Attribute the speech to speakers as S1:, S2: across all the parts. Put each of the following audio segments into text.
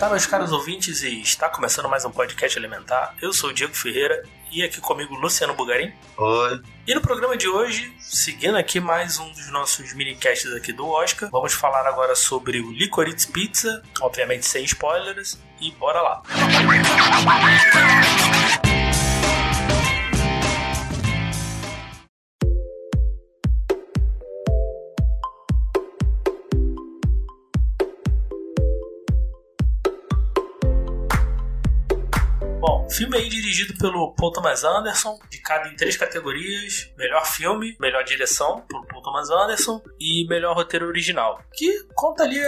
S1: Elementar, meus caros ouvintes, e está começando mais um podcast Elementar. Eu sou o Diego Ferreira e aqui comigo Luciano Bugarim.
S2: Oi.
S1: E no programa de hoje, seguindo aqui mais um dos nossos minicasts aqui do Oscar, vamos falar agora sobre o Licorice Pizza, obviamente sem spoilers, e bora lá. Filme aí dirigido pelo Paul Thomas Anderson, indicado em três categorias: melhor filme, melhor direção pelo Paul Thomas Anderson e melhor roteiro original. Que conta ali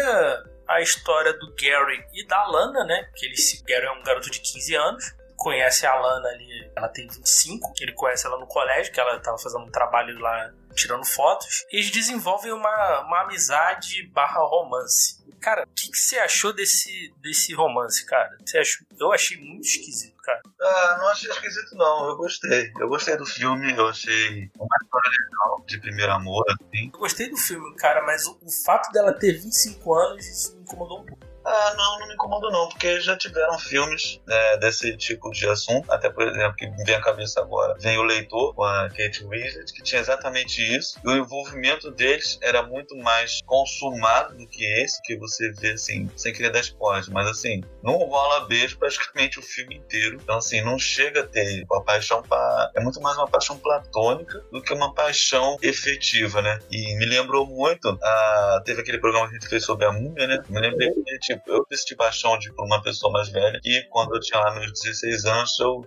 S1: a história do Gary e da Lana, né? Que ele, Gary é um garoto de 15 anos, conhece a Lana ali, ela tem 25, ele conhece ela no colégio, que ela estava fazendo um trabalho lá tirando fotos. E eles desenvolvem uma, uma amizade barra romance. Cara, o que, que, você achou desse, desse romance, cara? Você achou? Eu achei muito esquisito, cara.
S2: Ah, não achei esquisito, não. Eu gostei. Eu gostei do filme, eu achei uma história legal de primeiro amor, assim.
S1: Eu gostei do filme, cara, mas o, o fato dela ter 25 anos, isso me incomodou um pouco.
S2: Ah, não, não me incomoda não, porque já tiveram filmes né, desse tipo de assunto, até por exemplo, que me vem à cabeça agora, vem o Leitor, com a Kate Winslet, que tinha exatamente isso, e o envolvimento deles era muito mais consumado do que esse, que você vê, assim, sem querer dar spoiler, mas assim, não rola beijo praticamente o filme inteiro, então assim, não chega a ter uma paixão, pra... é muito mais uma paixão platônica do que uma paixão efetiva, né, e me lembrou muito, a... teve aquele programa que a gente fez sobre a múmia, né, me lembrei que tipo, eu decidi paixão de por uma pessoa mais velha e quando eu tinha lá meus 16 anos eu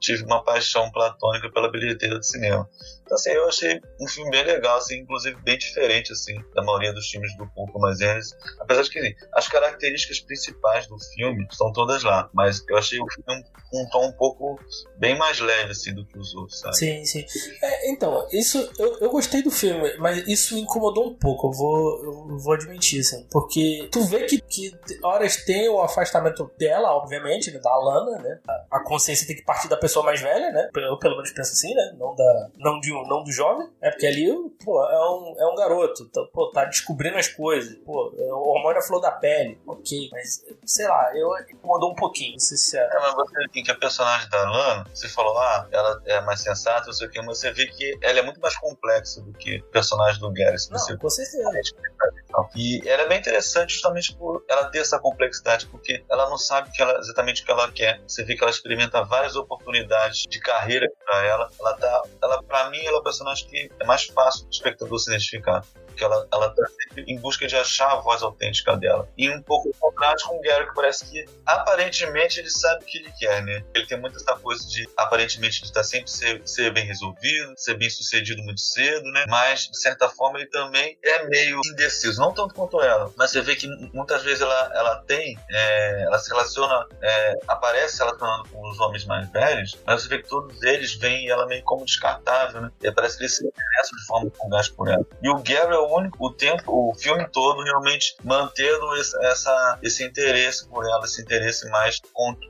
S2: tive uma paixão platônica pela bilheteira de cinema. Então, assim, eu achei um filme bem legal, assim, inclusive bem diferente, assim, da maioria dos filmes do Paul Thomas Anderson. Apesar de que assim, as características principais do filme estão todas lá, mas eu achei o filme com um tom um pouco bem mais leve, assim, do que os outros, sabe?
S1: Sim, sim. É, então, isso, eu, eu gostei do filme, mas isso me incomodou um pouco, eu vou, eu vou admitir, assim, porque tu vê que, que horas tem o afastamento dela, obviamente, né, da Alana, né, a consciência tem que partir da pessoa mais velha, né, eu pelo menos penso assim, né, não, da, não de não do jovem, é porque ali, pô, é um, é um garoto, então, pô, tá descobrindo as coisas, pô, é o hormônio é flor da pele, ok, mas sei lá, eu incomodou um pouquinho, não sei se é.
S2: é mas você que a personagem da Lana, você falou, ah, ela é mais sensata, não sei o que, mas você vê que ela é muito mais complexa do que o personagem do Gary.
S1: Não,
S2: você...
S1: com certeza.
S2: E ela é bem interessante justamente por ela ter essa complexidade, porque ela não sabe que ela, exatamente o que ela quer. Você vê que ela experimenta várias oportunidades de carreira para ela. Ela tá, ela para mim ela é o personagem que é mais fácil do espectador se identificar porque ela, ela tá sempre em busca de achar a voz autêntica dela. E um pouco contraste com o Gary, que parece que aparentemente ele sabe o que ele quer, né? Ele tem muita essa coisa de aparentemente de estar tá sempre ser, ser bem resolvido, ser bem sucedido muito cedo, né? Mas de certa forma ele também é meio indeciso, não tanto quanto ela, mas você vê que muitas vezes ela, ela tem, é, ela se relaciona, é, aparece se relacionando com os homens mais velhos, mas você vê que todos eles veem ela meio como descartável, né? E parece que eles se interessam de forma fugaz por ela. E o Gary é único, o tempo, o filme todo realmente mantendo esse, essa, esse interesse por ela, esse interesse mais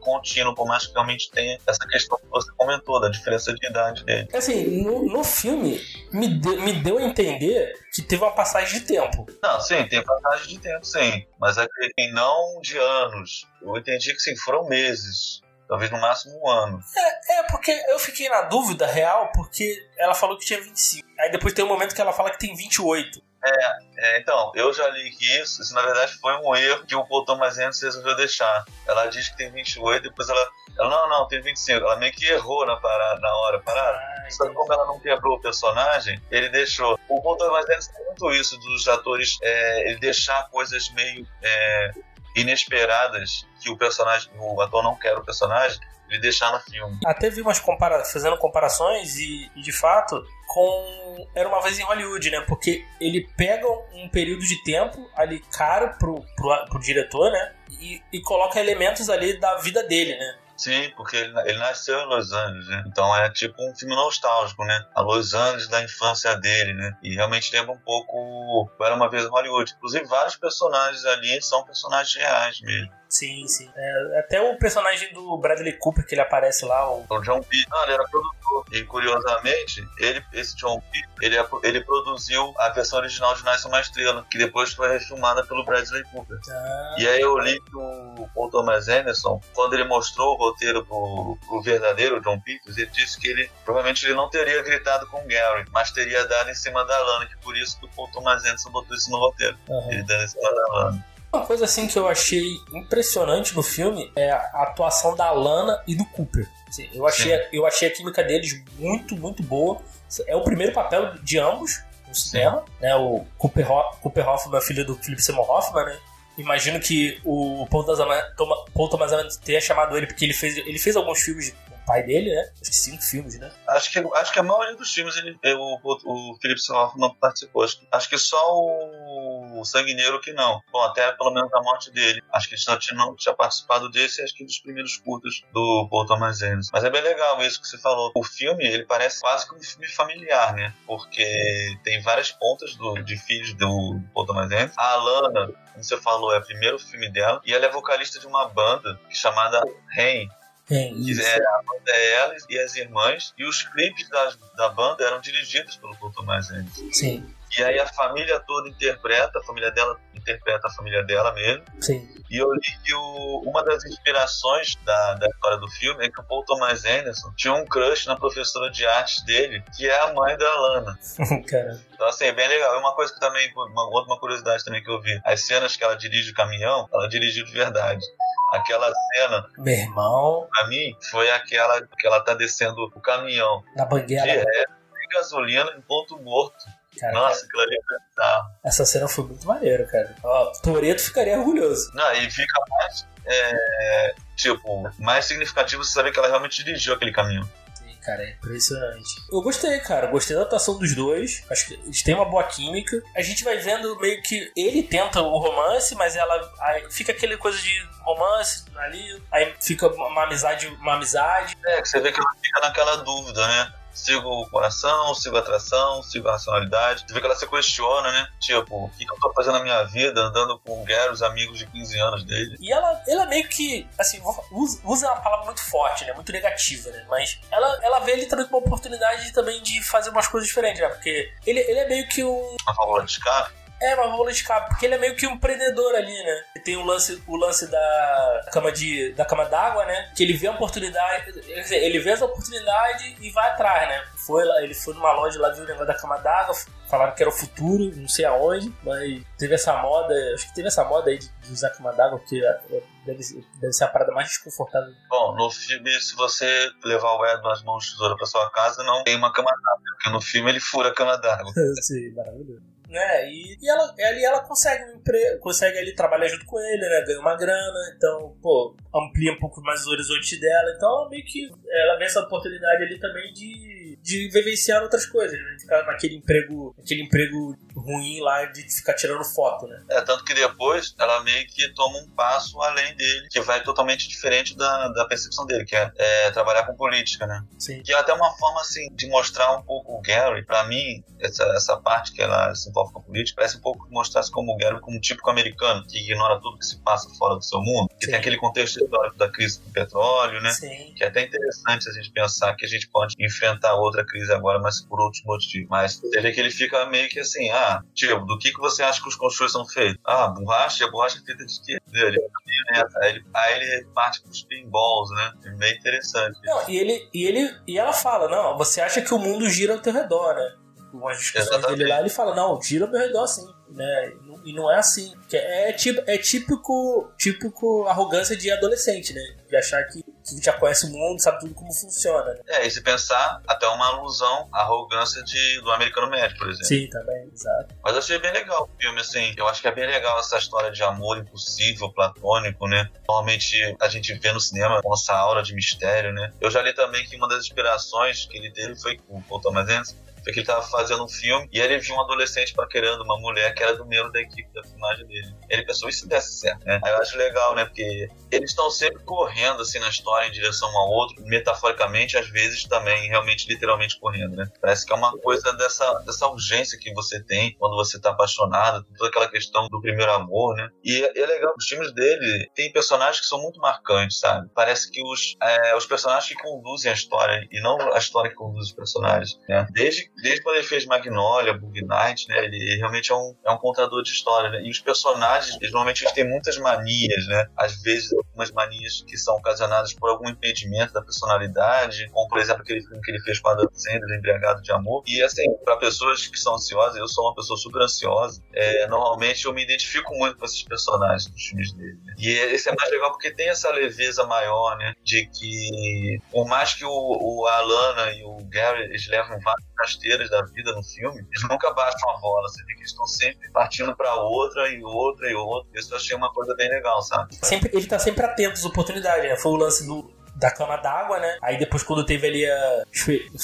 S2: contínuo, por mais que realmente tenha essa questão que você comentou, da diferença de idade dele.
S1: Assim, no, no filme, me, de, me deu a entender que teve uma passagem de tempo.
S2: Não, sim, tem passagem de tempo, sim. Mas é que não de anos. Eu entendi que sim, foram meses talvez no máximo um ano.
S1: É, é, porque eu fiquei na dúvida real, porque ela falou que tinha 25. Aí depois tem um momento que ela fala que tem 28.
S2: É, é, então, eu já li que isso, isso na verdade foi um erro que o Paul Thomas Anderson resolveu deixar. Ela diz que tem 28, depois ela, ela não, não, tem 25. Ela meio que errou na, parada, na hora parada. Ah, Só que como ela não quebrou o personagem, ele deixou. O Paul Thomas Anderson tem muito isso dos atores, é, ele deixar coisas meio é, inesperadas que o personagem, o ator não quer o personagem, ele deixar no filme.
S1: Até vi umas compara fazendo comparações e, e, de fato com Era uma vez em Hollywood, né? Porque ele pega um período de tempo ali caro pro, pro, pro diretor, né? E, e coloca elementos ali da vida dele, né?
S2: Sim, porque ele, ele nasceu em Los Angeles, né? Então é tipo um filme nostálgico, né? A Los Angeles da infância dele, né? E realmente lembra um pouco Era Uma Vez em Hollywood. Inclusive, vários personagens ali são personagens reais mesmo.
S1: Sim, sim. É, até o personagem do Bradley Cooper que ele aparece lá. O,
S2: o John P. Não, ele era produtor. E curiosamente, ele, esse John P. Ele, ele produziu a versão original de Nasce uma Estrela, que depois foi refilmada pelo Bradley Cooper. Ah. E aí eu li que o Paul Thomas Anderson, quando ele mostrou o roteiro pro, pro verdadeiro John Peters, ele disse que ele provavelmente ele não teria gritado com o Gary, mas teria dado em cima da Lana, que por isso que o Paul Thomas Anderson botou isso no roteiro. Uhum. Ele dando em cima da Lana.
S1: Uma coisa assim que eu achei impressionante no filme é a atuação da Lana e do Cooper. Assim, eu, achei, eu achei a química deles muito, muito boa. É o primeiro papel de ambos no cinema. Né? O Cooper, Ho Cooper Hoffman, filho do Philip Seymour Hoffman, né? Imagino que o Paul Thomas Anderson tenha chamado ele porque ele fez, ele fez alguns filmes pai dele, né? Acho que cinco filmes, né?
S2: Acho que, acho que a maioria dos filmes ele, o, o, o Philip Hoffman participou. Acho, que só o, o Sanguineiro que não. Bom, até pelo menos a morte dele. Acho que ele só tinha, não, tinha participado desse acho que dos primeiros curtos do Paul Thomas Anderson. Mas é bem legal isso que você falou. O filme, ele parece quase que um filme familiar, né? Porque tem várias pontas do, de filhos do Paul Thomas Anderson. A Alana, como você falou, é o primeiro filme dela. E ela é vocalista de uma banda chamada Rain
S1: é, isso.
S2: É, a banda é ela e as irmãs, e os clipes da, da banda eram dirigidos pelo Paul Thomas Anderson.
S1: Sim.
S2: E aí a família toda interpreta, a família dela interpreta a família dela mesmo.
S1: Sim.
S2: E eu li que o, uma das inspirações da, da história do filme é que o Paul Thomas Anderson tinha um crush na professora de artes dele, que é a mãe da Lana.
S1: Cara.
S2: Então, assim, é bem legal. É uma coisa que também, uma outra curiosidade também que eu vi. As cenas que ela dirige o caminhão, ela dirigiu de verdade. Aquela cena.
S1: Meu irmão.
S2: Pra mim, foi aquela que ela tá descendo o caminhão.
S1: Na banguela. De
S2: ré, gasolina em ponto morto. Cara, Nossa, aquilo ali
S1: é Essa cena foi muito maneira, cara. Ó, Toreto ficaria orgulhoso.
S2: Não, e fica mais. É, tipo, mais significativo você saber que ela realmente dirigiu aquele caminhão
S1: cara. É impressionante. Eu gostei, cara. Gostei da atuação dos dois. Acho que eles têm uma boa química. A gente vai vendo meio que ele tenta o romance, mas ela. Aí fica aquele coisa de romance ali. Aí fica uma amizade, uma amizade.
S2: É, que você vê que ela fica naquela dúvida, né? Sigo o coração, sigo a atração, sigo a racionalidade. Você vê que ela se questiona, né? Tipo, o que eu tô fazendo na minha vida, andando com o Gary, os amigos de 15 anos dele.
S1: E ela, ela meio que, assim, usa, usa uma palavra muito forte, né? Muito negativa, né? Mas ela, ela vê ele também como uma oportunidade também de fazer umas coisas diferentes, né? Porque ele, ele é meio que um.
S2: Uma válvula de escape?
S1: É, uma válvula de escape, porque ele é meio que um prendedor ali, né? Ele tem o lance, o lance da cama de da cama d'água, né? Que ele vê a oportunidade, ele vê essa oportunidade e vai atrás, né? Foi lá, ele foi numa loja lá, viu o negócio da cama d'água, falaram que era o futuro, não sei aonde, mas teve essa moda, acho que teve essa moda aí de, de usar cama d'água, porque é, deve, deve ser a parada mais desconfortável.
S2: Bom, no filme, se você levar o Ed nas mãos de tesoura pra sua casa, não tem uma cama d'água, porque no filme ele fura a cama d'água.
S1: Sim, maravilhoso né? E, e ela, ali ela consegue um emprego, consegue ali trabalhar junto com ele, né? Ganha uma grana, então, pô, amplia um pouco mais os horizontes dela. Então, meio que ela vê essa oportunidade ali também de, de vivenciar outras coisas, né? Ficar naquele emprego, aquele emprego ruim lá de ficar tirando foto, né?
S2: É, tanto que depois ela meio que toma um passo além dele, que vai totalmente diferente da, da percepção dele, que é, é trabalhar com política, né?
S1: Sim.
S2: Que é até uma forma, assim, de mostrar um pouco o Gary, pra mim, essa, essa parte que ela se envolve com a política, parece um pouco que mostrasse como o Gary como um típico americano, que ignora tudo que se passa fora do seu mundo, que Sim. tem aquele contexto histórico da crise do petróleo, né?
S1: Sim.
S2: Que é até interessante a gente pensar que a gente pode enfrentar outra crise agora, mas por outros motivos. Mas você vê que ele fica meio que assim, ah, tipo, do que, que você acha que os construtores são feitos? Ah, borracha, a borracha é feita de quê? Ele, aí, ele, aí ele parte pros pinballs, né? É meio interessante.
S1: Não, e ele, e ele e ela fala, não, você acha que o mundo gira ao teu redor, né? Umas discussões Exatamente. dele lá, ele fala, não, gira ao meu redor sim, né? E não é assim. É, tipo, é típico, típico arrogância de adolescente, né? De achar que, que já conhece o mundo, sabe tudo como funciona. Né?
S2: É, e se pensar, até uma alusão à arrogância de, do americano médio, por exemplo.
S1: Sim, também, exato.
S2: Mas eu achei bem legal o filme, assim. Eu acho que é bem legal essa história de amor impossível, platônico, né? Normalmente a gente vê no cinema com essa aura de mistério, né? Eu já li também que uma das inspirações que ele teve foi com o Paul Thomas Anderson que ele tava fazendo um filme e ele viu um adolescente paquerando uma mulher que era do membro da equipe da filmagem dele. Ele pensou, se desse certo, né? Aí eu acho legal, né? Porque eles estão sempre correndo, assim, na história em direção um ao outro, metaforicamente, às vezes também, realmente, literalmente correndo, né? Parece que é uma coisa dessa, dessa urgência que você tem quando você tá apaixonado, toda aquela questão do primeiro amor, né? E é, é legal, os filmes dele tem personagens que são muito marcantes, sabe? Parece que os, é, os personagens que conduzem a história e não a história que conduz os personagens, né? Desde, desde quando ele fez Magnolia, Bug Night, né? Ele realmente é um, é um contador de história, né? E os personagens, eles, normalmente, eles têm muitas manias, né? Às vezes, algumas manias que são ocasionadas por algum impedimento da personalidade, como, por exemplo, aquele filme que ele fez com a Dan Sandler, Embriagado de Amor. E, assim, para pessoas que são ansiosas, eu sou uma pessoa super ansiosa, é, normalmente eu me identifico muito com esses personagens dos filmes dele. Né? E esse é mais legal porque tem essa leveza maior, né? De que, por mais que o, o Alana e o Gary eles levam várias rasteiras da vida no filme, eles nunca baixam a bola. Você vê que eles estão sempre partindo para outra e outra e outra. Isso eu achei uma coisa bem legal, sabe?
S1: Sempre, ele tá sempre atento às oportunidades, né? Foi o lance do, da cama d'água, né? Aí depois quando teve ali a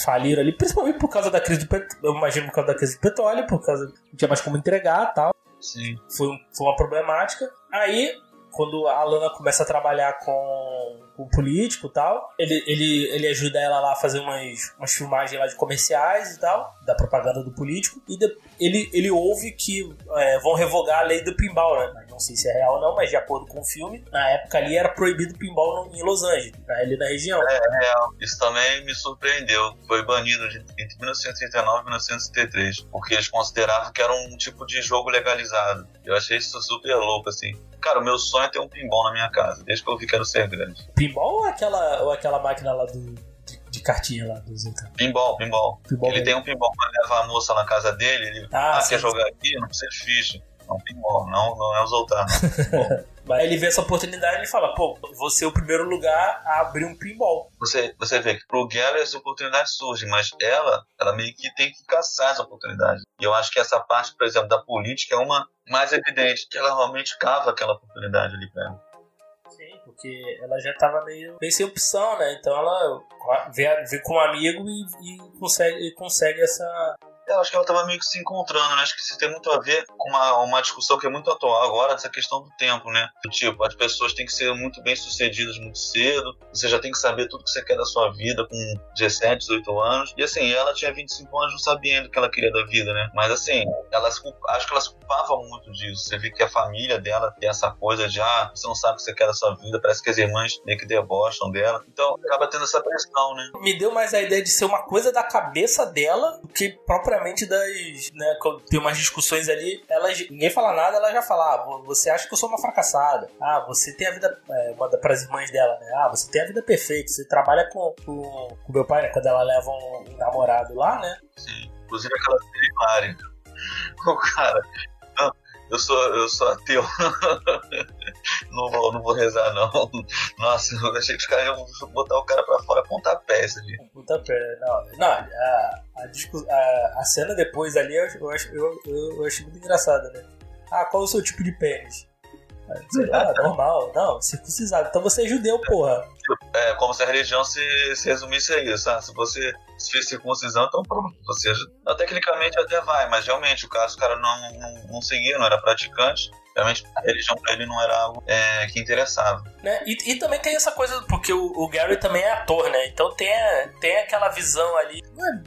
S1: falir ali, principalmente por causa da crise do petróleo, eu imagino por causa da crise do petróleo, por causa não tinha mais como entregar, tal.
S2: Sim.
S1: Foi, foi uma problemática. Aí quando a Lana começa a trabalhar com o político e tal, ele, ele, ele ajuda ela lá a fazer umas, umas filmagens lá de comerciais e tal, da propaganda do político, e de, ele, ele ouve que é, vão revogar a lei do pinball, né? Não sei se é real ou não, mas de acordo com o filme, na época ali era proibido pinball em Los Angeles, né? ali na região.
S2: É, é real. Isso também me surpreendeu. Foi banido entre 1939 e 1973, porque eles consideravam que era um tipo de jogo legalizado. Eu achei isso super louco, assim. Cara, o meu sonho é ter um pinball na minha casa, desde que eu vi que era ser grande.
S1: Pinball ou aquela, ou aquela máquina lá do, de, de cartinha lá do Zeca?
S2: Pinball, pinball. pinball ele mesmo. tem um pinball pra levar a moça na casa dele, ele ah, ah quer jogar aqui? Não precisa de ficha. Não, pinball, não, não é o Zoltar,
S1: Aí ele vê essa oportunidade e ele fala, pô, você é o primeiro lugar a abrir um pinball.
S2: Você, você vê que pro Gary essa oportunidade surge, mas ela, ela meio que tem que caçar essa oportunidade. E eu acho que essa parte, por exemplo, da política é uma mais evidente, que ela realmente cava aquela oportunidade ali pra ela.
S1: Sim, porque ela já tava meio, meio sem opção, né? Então ela vê, vê com um amigo e, e consegue, e consegue essa,
S2: eu acho que ela estava meio que se encontrando, né? Acho que isso tem muito a ver com uma, uma discussão que é muito atual agora, dessa questão do tempo, né? Tipo, as pessoas têm que ser muito bem sucedidas muito cedo, você já tem que saber tudo que você quer da sua vida com 17, 18 anos. E assim, ela tinha 25 anos não sabendo o que ela queria da vida, né? Mas assim, ela se, acho que ela se culpava muito disso. Você vê que a família dela tem essa coisa de, ah, você não sabe o que você quer da sua vida, parece que as irmãs meio que debocham dela. Então acaba tendo essa pressão, né?
S1: Me deu mais a ideia de ser uma coisa da cabeça dela do que propriamente propriamente das. Né, tem umas discussões ali, elas, ninguém fala nada, ela já fala: ah, você acha que eu sou uma fracassada. Ah, você tem a vida. É, manda pras irmãs dela, né? Ah, você tem a vida perfeita, você trabalha com, com, com meu pai, né? Quando ela leva um, um namorado lá, né?
S2: Sim, inclusive aquela primária. O cara, eu sou, eu sou ateu. não, vou, não vou rezar, não. Nossa, eu achei que os caras iam botar o cara pra fora pontapés ali.
S1: Pontapé, não. Não, a, a, a, a cena depois ali eu, eu, acho, eu, eu, eu achei muito engraçada, né? Ah, qual é o seu tipo de pênis? Sei lá, normal. Não, circuncisado. Então você é judeu, porra.
S2: É, como se a religião se, se resumisse a isso. Ah, se você se fez circuncisão, então pronto. Você, não, tecnicamente até vai, mas realmente o caso o cara não, não, não seguia, não era praticante. Realmente a religião pra ele não era algo é, que interessava.
S1: Né? E, e, também tem essa coisa, porque o, o, Gary também é ator, né? Então tem, tem aquela visão ali. Não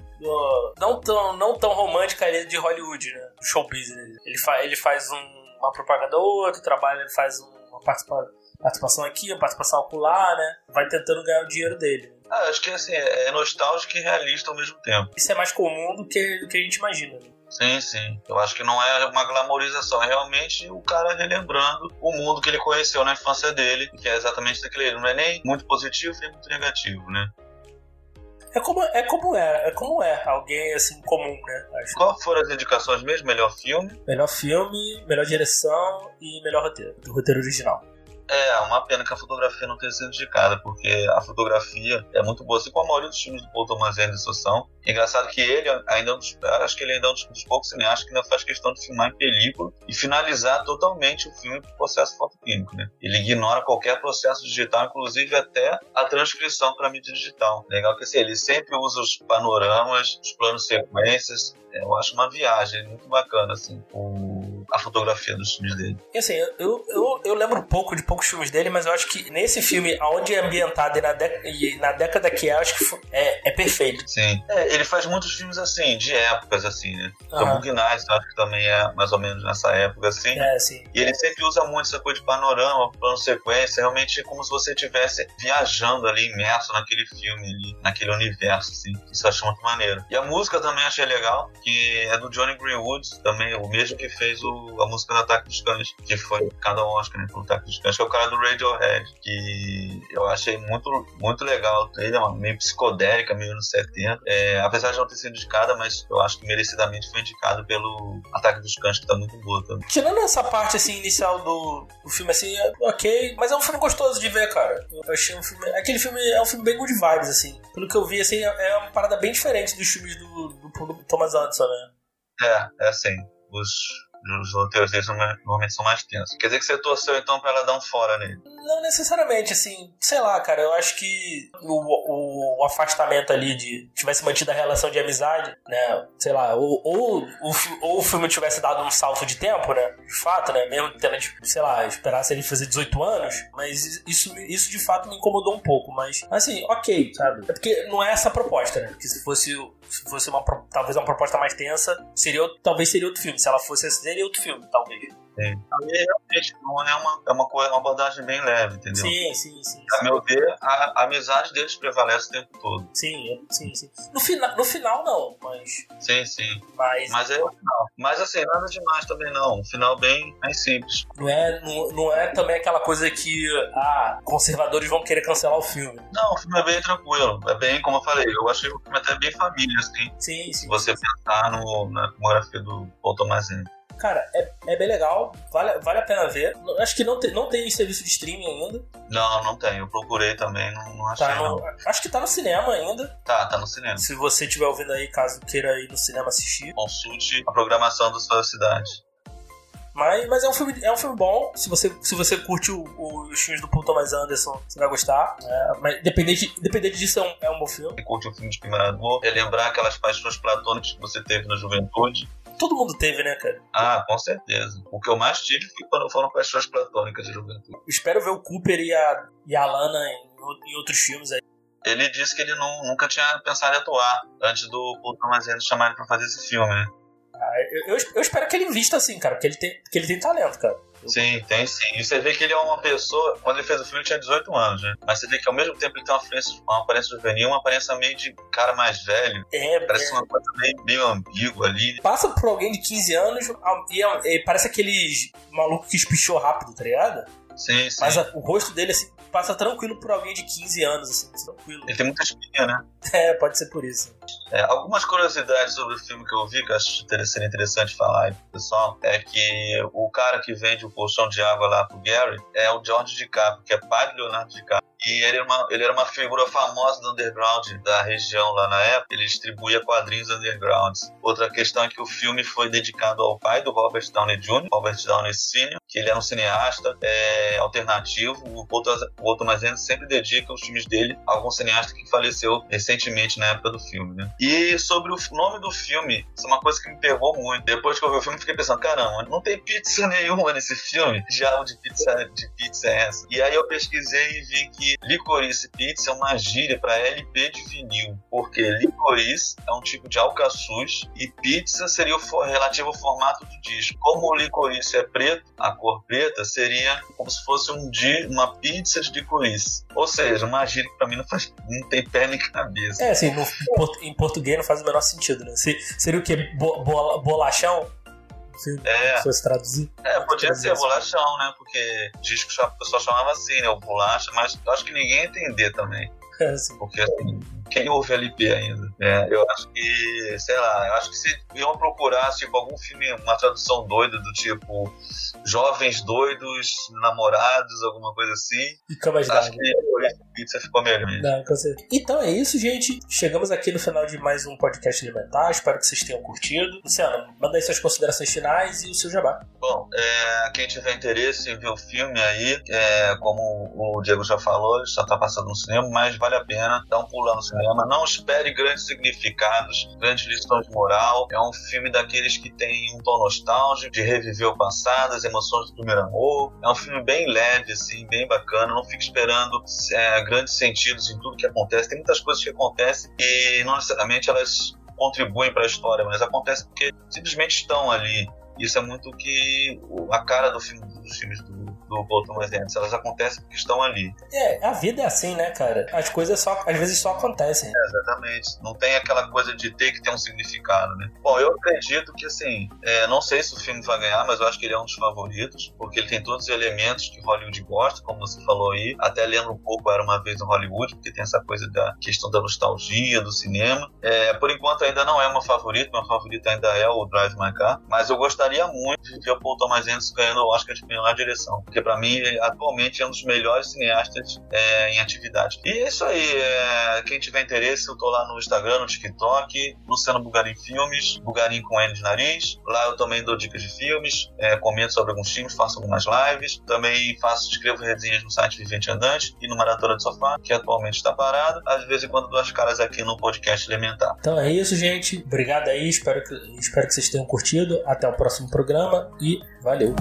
S1: tão, não tão romântica ali de Hollywood, né? Do show business. Ele, fa, ele faz um uma propaganda ou outra, trabalha, ele faz uma participação aqui, uma participação acolá, né? Vai tentando ganhar o dinheiro dele.
S2: Ah, acho que assim, é nostálgico e realista ao mesmo tempo.
S1: Isso é mais comum do que, do que a gente imagina. Né?
S2: Sim, sim. Eu acho que não é uma glamorização, é realmente o cara relembrando o mundo que ele conheceu na infância dele, que é exatamente daquele. Não é nem muito positivo nem muito negativo, né?
S1: É como é, como é, é como é alguém assim comum, né?
S2: Acho. Qual foram as indicações mesmo? Melhor filme?
S1: Melhor filme, melhor direção e melhor roteiro. Do roteiro original.
S2: É, uma pena que a fotografia não tenha sido indicada, porque a fotografia é muito boa, assim como a maioria dos filmes do Paul Thomas Anderson são. Engraçado que ele ainda é um dos, acho que ele ainda é um dos, poucos cineastas que ainda faz questão de filmar em película e finalizar totalmente o filme pro processo fotoquímico, né? Ele ignora qualquer processo digital, inclusive até a transcrição para mídia digital. Legal que assim, ele sempre usa os panoramas, os planos sequências, eu acho uma viagem muito bacana, assim, o, a fotografia dos filmes dele.
S1: E assim, eu, eu, eu lembro pouco de poucos filmes dele, mas eu acho que nesse filme, onde é ambientado e na, e na década que é, acho que é, é perfeito.
S2: Sim. É, ele faz muitos filmes assim, de épocas, assim, né? Uhum. O Bug Nights, acho que também é mais ou menos nessa época, assim.
S1: É, sim.
S2: E ele sempre usa muito essa coisa de panorama, plano sequência, realmente como se você estivesse viajando ali, imerso naquele filme ali, naquele universo, assim. Isso eu acho muito maneiro. E a música também achei legal, que é do Johnny Greenwood, também, o mesmo que fez o, a música do Ataque dos Cães, que foi cada Oscar, né, pelo Ataque dos Cães, que é o cara do Radiohead, que eu achei muito, muito legal. Ele é uma, meio psicodélica, meio anos 70. É, apesar de não ter sido indicada, mas eu acho que merecidamente foi indicado pelo Ataque dos Cães, que tá muito boa também.
S1: Tirando essa parte, assim, inicial do, do filme, assim, é ok, mas é um filme gostoso de ver, cara. Eu achei um filme... Aquele filme é um filme bem good vibes, assim. Pelo que eu vi, assim, é, é uma parada bem diferente dos filmes do, do, do Thomas Anderson, né?
S2: É, é assim. Os, os roteiros deles normalmente são mais tensos. Quer dizer que você torceu então pra ela dar um fora nele?
S1: Não necessariamente, assim, sei lá, cara, eu acho que o, o, afastamento ali de tivesse mantido a relação de amizade, né, sei lá, ou, ou, ou, ou o filme tivesse dado um salto de tempo, né, de fato, né, mesmo tendo, sei lá, esperasse ele fazer 18 anos, mas isso, isso de fato me incomodou um pouco, mas, assim, ok, sabe, é porque não é essa a proposta, né, porque se fosse, se fosse uma, talvez uma proposta mais tensa, seria, talvez seria outro filme, se ela fosse assim, seria outro filme, talvez.
S2: Sim. Ali realmente não é uma, é uma, coisa, uma abordagem bem leve, entendeu?
S1: Sim, sim, sim.
S2: A meu ver, a, a, amizade deles prevalece o tempo todo.
S1: Sim, sim, sim. No, fina, no final, não, mas.
S2: Sim, sim.
S1: Mas,
S2: mas é o final. Mas assim, nada demais também não. Um final bem, bem simples.
S1: Não é, não, não é também aquela coisa que ah, conservadores vão querer cancelar o filme.
S2: Não, o filme é bem tranquilo. É bem, como eu falei, eu achei o filme até bem família, assim.
S1: Sim, sim.
S2: Se você pensar no, na filmografia do Paul Anderson.
S1: Cara, é, é bem legal, vale, vale a pena ver. Acho que não, te, não tem serviço de streaming ainda.
S2: Não, não tem. Eu procurei também, não, não achei.
S1: Tá
S2: no,
S1: não. Acho que tá no cinema ainda.
S2: Tá, tá no cinema.
S1: Se você estiver ouvindo aí, caso queira ir no cinema assistir.
S2: Consulte a programação da sua cidade.
S1: Mas, mas é, um filme, é um filme bom. Se você, se você curte o, o, os filmes do Paul Thomas Anderson, você vai gostar. É, mas dependente, dependente disso, é um, é um bom filme.
S2: Se curte um filme de Primeiro é lembrar aquelas paixões platônicas que você teve na juventude
S1: todo mundo teve, né, cara?
S2: Ah, com certeza. O que eu mais tive foi quando foram paixões platônicas de juventude.
S1: Espero ver o Cooper e a, e a Lana em, em outros filmes aí.
S2: Ele disse que ele não, nunca tinha pensado em atuar antes do Paul Thomas Anderson chamar ele pra fazer esse filme, né?
S1: Ah, eu, eu, eu, espero que ele invista assim, cara, porque ele tem, porque ele tem talento, cara.
S2: Sim, tem sim. E você vê que ele é uma pessoa. Quando ele fez o filme, ele tinha 18 anos, né? Mas você vê que ao mesmo tempo ele tem uma aparência, uma aparência juvenil, uma aparência meio de cara mais velho.
S1: É,
S2: Parece
S1: é.
S2: uma coisa meio, meio ambígua ali.
S1: Passa por alguém de 15 anos e, é, parece aqueles maluco que espichou rápido, tá ligado?
S2: Sim, sim.
S1: Mas a, o rosto dele, assim, passa tranquilo por alguém de 15 anos, assim, tranquilo.
S2: Ele tem muita espinha, né?
S1: É, pode ser por isso.
S2: É, algumas curiosidades sobre o filme que eu vi, que eu acho interessante, interessante falar aí pro pessoal, é que o cara que vende o colchão de água lá pro Gary é o George DiCaprio, que é pai do Leonardo DiCaprio. E ele era, uma, ele era uma figura famosa do underground da região lá na época. Ele distribuía quadrinhos undergrounds. Outra questão é que o filme foi dedicado ao pai do Robert Downey Jr., Robert Downey Sr., que ele era um cineasta é, alternativo. O Paul Thomas Anderson sempre dedica os filmes dele a algum cineasta que faleceu recentemente na época do filme. Né? E sobre o nome do filme, isso é uma coisa que me pegou muito. Depois que eu vi o filme, fiquei pensando: caramba, não tem pizza nenhuma nesse filme. Já de pizza, de pizza é essa? E aí eu pesquisei e vi que licorice pizza é uma gíria para LP de vinil, porque licorice é um tipo de alcaçuz e pizza seria o relativo ao formato do disco. Como o licorice é preto, a cor preta seria como se fosse um di, uma pizza de licorice. Ou seja, uma gíria que para mim não, faz, não tem pé nem cabeça.
S1: É, assim, no, em português não faz o menor sentido, né? Seria o que? Bo, bo, bolachão? se é. fosse traduzir.
S2: É, podia ser assim. bolachão, né? Porque disco o pessoal chamava assim, né? O bolacha, mas eu acho que ninguém ia entender também.
S1: É, sim.
S2: Porque assim, quem ouve LP ainda? É, eu acho que, sei lá, eu acho que se iam procurar tipo, algum filme, uma tradução doida do tipo Jovens Doidos, Namorados, alguma coisa assim.
S1: Fica mais
S2: Acho que o Pizza ficou melhor.
S1: Não, então é isso, gente. Chegamos aqui no final de mais um podcast alimentar. Espero que vocês tenham curtido. Luciano, manda aí suas considerações finais e o seu jabá.
S2: Bom, é, quem tiver interesse em ver o filme aí, é, como o Diego já falou, já está passando no cinema, mas vale a pena dar um pulo no cinema. Não espere grandes significados, grandes lições de moral. É um filme daqueles que tem um tom nostálgico, de reviver o passado, as emoções do primeiro amor. É um filme bem leve, assim, bem bacana. Não fique esperando é, grandes sentidos em tudo que acontece. Tem muitas coisas que acontecem e não necessariamente elas contribuem para a história, mas acontece porque simplesmente estão ali. Isso é muito que a cara do filme, dos filmes do do Thomas Anderson. Elas acontecem porque estão ali.
S1: É, a vida é assim, né, cara? As coisas só, às vezes só acontecem.
S2: É, exatamente. Não tem aquela coisa de ter que ter um significado, né? Bom, eu acredito que, assim, é, não sei se o filme vai ganhar, mas eu acho que ele é um dos favoritos, porque ele tem todos os elementos que Hollywood gosta, como você falou aí. Até lembra um pouco Era Uma Vez no Hollywood, porque tem essa coisa da questão da nostalgia do cinema. É, por enquanto ainda não é uma favorita, meu favorito ainda é o Drive My Car, mas eu gostaria muito de ver o Paul Thomas Anderson ganhando o Oscar de melhor direção porque para mim atualmente é um dos melhores cineastas é, em atividade. E é isso aí, é, quem tiver interesse, eu tô lá no Instagram, no TikTok, Luciano Bugarim Filmes, Bugarim com N de nariz. Lá eu também dou dicas de filmes, é, comento sobre alguns filmes, faço algumas lives, também faço, escrevo resenhas no site Vivente Andante e no Maratona de Sofá, que atualmente está parado. Às vezes em quando caras aqui no podcast Elementar.
S1: Então é isso, gente. Obrigado aí, espero que, espero que vocês tenham curtido. Até o próximo programa e valeu!